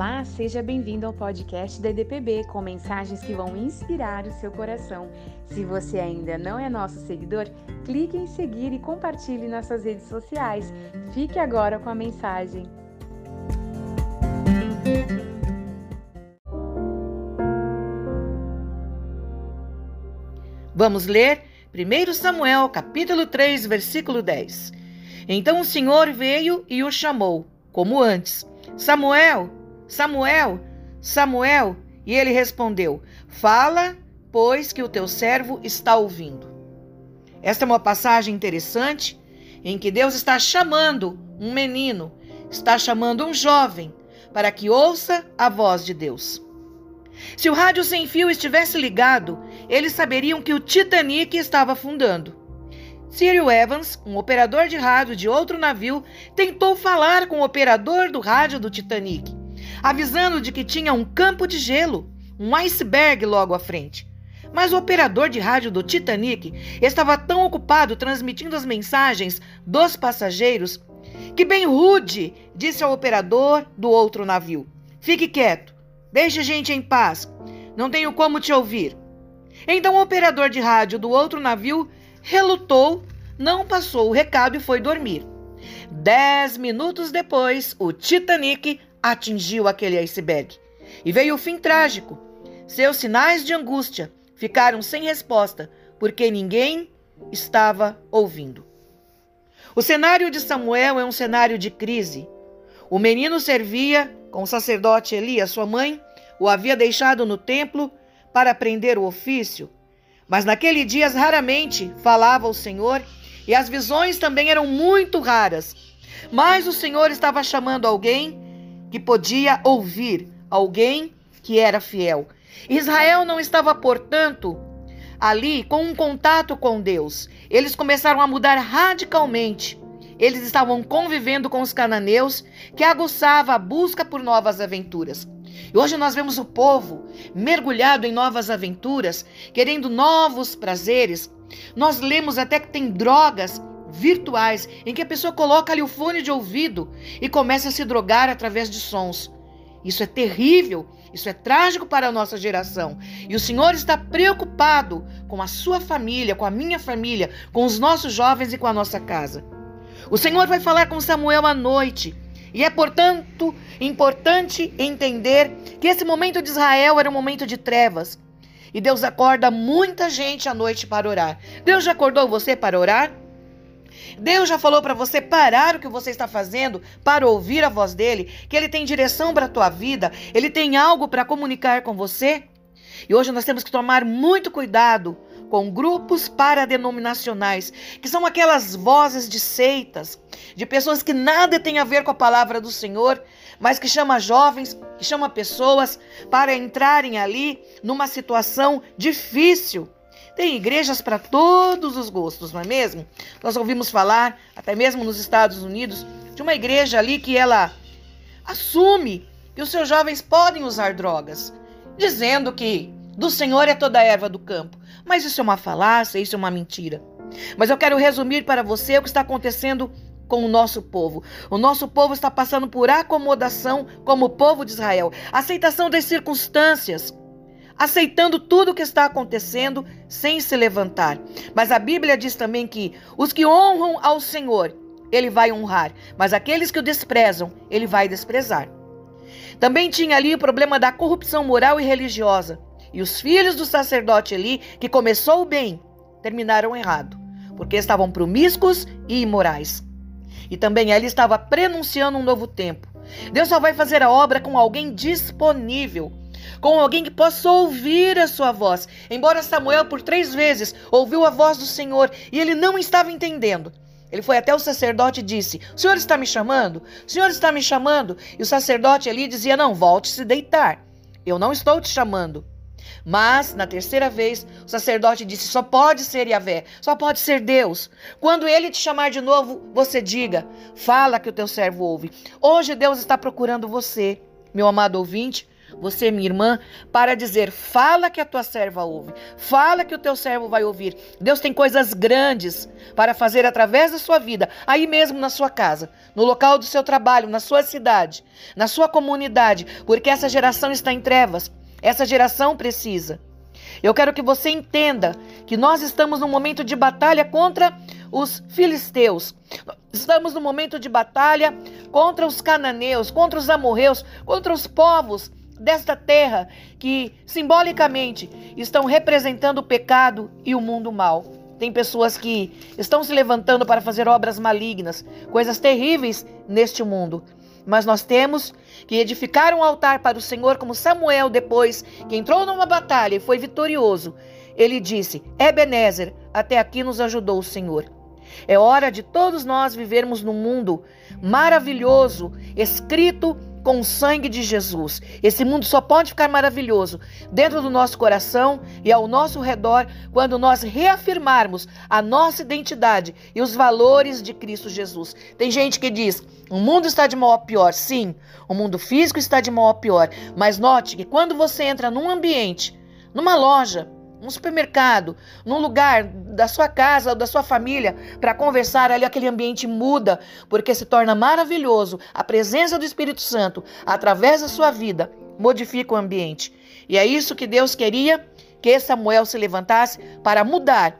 Olá, seja bem-vindo ao podcast da EDPB com mensagens que vão inspirar o seu coração. Se você ainda não é nosso seguidor, clique em seguir e compartilhe nas suas redes sociais. Fique agora com a mensagem. Vamos ler 1 Samuel, capítulo 3, versículo 10. Então o Senhor veio e o chamou, como antes: Samuel, Samuel, Samuel. E ele respondeu: Fala, pois que o teu servo está ouvindo. Esta é uma passagem interessante em que Deus está chamando um menino, está chamando um jovem para que ouça a voz de Deus. Se o rádio sem fio estivesse ligado, eles saberiam que o Titanic estava afundando. Cyril Evans, um operador de rádio de outro navio, tentou falar com o operador do rádio do Titanic, avisando de que tinha um campo de gelo, um iceberg logo à frente. Mas o operador de rádio do Titanic estava tão ocupado transmitindo as mensagens dos passageiros que bem rude disse ao operador do outro navio: Fique quieto, deixe a gente em paz, não tenho como te ouvir. Então o operador de rádio do outro navio relutou, não passou o recado e foi dormir. Dez minutos depois, o Titanic atingiu aquele iceberg. E veio o fim trágico. Seus sinais de angústia ficaram sem resposta, porque ninguém estava ouvindo. O cenário de Samuel é um cenário de crise. O menino servia com o sacerdote Eli, a sua mãe, o havia deixado no templo para aprender o ofício. Mas naquele dia raramente falava o Senhor e as visões também eram muito raras. Mas o Senhor estava chamando alguém que podia ouvir, alguém que era fiel. Israel não estava, portanto, ali com um contato com Deus. Eles começaram a mudar radicalmente. Eles estavam convivendo com os cananeus, que aguçava a busca por novas aventuras. E hoje nós vemos o povo mergulhado em novas aventuras, querendo novos prazeres. Nós lemos até que tem drogas virtuais em que a pessoa coloca ali o fone de ouvido e começa a se drogar através de sons. Isso é terrível, isso é trágico para a nossa geração. E o Senhor está preocupado com a sua família, com a minha família, com os nossos jovens e com a nossa casa. O Senhor vai falar com Samuel à noite. E é, portanto, importante entender que esse momento de Israel era um momento de trevas. E Deus acorda muita gente à noite para orar. Deus já acordou você para orar? Deus já falou para você parar o que você está fazendo para ouvir a voz dele, que ele tem direção para a tua vida, ele tem algo para comunicar com você? E hoje nós temos que tomar muito cuidado com grupos paradenominacionais, que são aquelas vozes de seitas, de pessoas que nada têm a ver com a palavra do Senhor, mas que chama jovens, que chama pessoas para entrarem ali numa situação difícil tem igrejas para todos os gostos, não é mesmo? Nós ouvimos falar, até mesmo nos Estados Unidos, de uma igreja ali que ela assume que os seus jovens podem usar drogas, dizendo que do Senhor é toda a erva do campo. Mas isso é uma falácia, isso é uma mentira. Mas eu quero resumir para você o que está acontecendo com o nosso povo. O nosso povo está passando por acomodação como o povo de Israel, aceitação das circunstâncias aceitando tudo o que está acontecendo sem se levantar. Mas a Bíblia diz também que os que honram ao Senhor, ele vai honrar, mas aqueles que o desprezam, ele vai desprezar. Também tinha ali o problema da corrupção moral e religiosa. E os filhos do sacerdote Eli, que começou bem, terminaram errado, porque estavam promíscuos e imorais. E também ele estava prenunciando um novo tempo. Deus só vai fazer a obra com alguém disponível, com alguém que possa ouvir a sua voz. Embora Samuel por três vezes ouviu a voz do Senhor e ele não estava entendendo. Ele foi até o sacerdote e disse: O senhor está me chamando? O senhor está me chamando? E o sacerdote ali dizia: Não, volte se deitar. Eu não estou te chamando. Mas, na terceira vez, o sacerdote disse: Só pode ser Yahvé, só pode ser Deus. Quando ele te chamar de novo, você diga: Fala que o teu servo ouve. Hoje Deus está procurando você, meu amado ouvinte, você, minha irmã, para dizer: fala que a tua serva ouve, fala que o teu servo vai ouvir. Deus tem coisas grandes para fazer através da sua vida, aí mesmo na sua casa, no local do seu trabalho, na sua cidade, na sua comunidade, porque essa geração está em trevas, essa geração precisa. Eu quero que você entenda que nós estamos num momento de batalha contra os filisteus. Estamos num momento de batalha contra os cananeus, contra os amorreus, contra os povos desta terra que simbolicamente estão representando o pecado e o mundo mal. Tem pessoas que estão se levantando para fazer obras malignas, coisas terríveis neste mundo. Mas nós temos que edificar um altar para o Senhor, como Samuel, depois que entrou numa batalha e foi vitorioso. Ele disse: Ebenezer, até aqui nos ajudou o Senhor. É hora de todos nós vivermos num mundo maravilhoso, escrito com o sangue de Jesus. Esse mundo só pode ficar maravilhoso dentro do nosso coração e ao nosso redor quando nós reafirmarmos a nossa identidade e os valores de Cristo Jesus. Tem gente que diz: o mundo está de mal a pior. Sim, o mundo físico está de mal a pior. Mas note que quando você entra num ambiente, numa loja, num supermercado, num lugar da sua casa ou da sua família para conversar, ali aquele ambiente muda, porque se torna maravilhoso. A presença do Espírito Santo, através da sua vida, modifica o ambiente. E é isso que Deus queria que Samuel se levantasse para mudar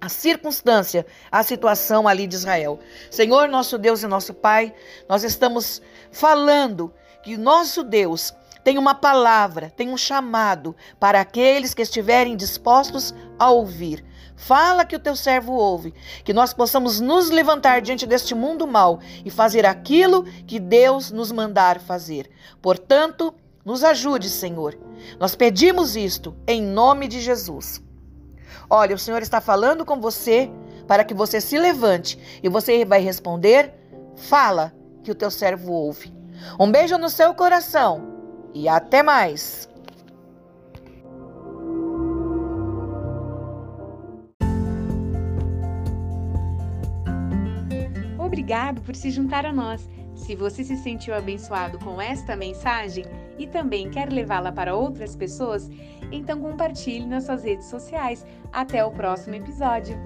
a circunstância, a situação ali de Israel. Senhor, nosso Deus e nosso Pai, nós estamos falando que nosso Deus tem uma palavra, tem um chamado para aqueles que estiverem dispostos a ouvir. Fala que o teu servo ouve, que nós possamos nos levantar diante deste mundo mal e fazer aquilo que Deus nos mandar fazer. Portanto, nos ajude, Senhor. Nós pedimos isto em nome de Jesus. Olha, o Senhor está falando com você para que você se levante e você vai responder: Fala que o teu servo ouve. Um beijo no seu coração e até mais! Obrigado por se juntar a nós. Se você se sentiu abençoado com esta mensagem e também quer levá-la para outras pessoas, então compartilhe nas suas redes sociais. Até o próximo episódio.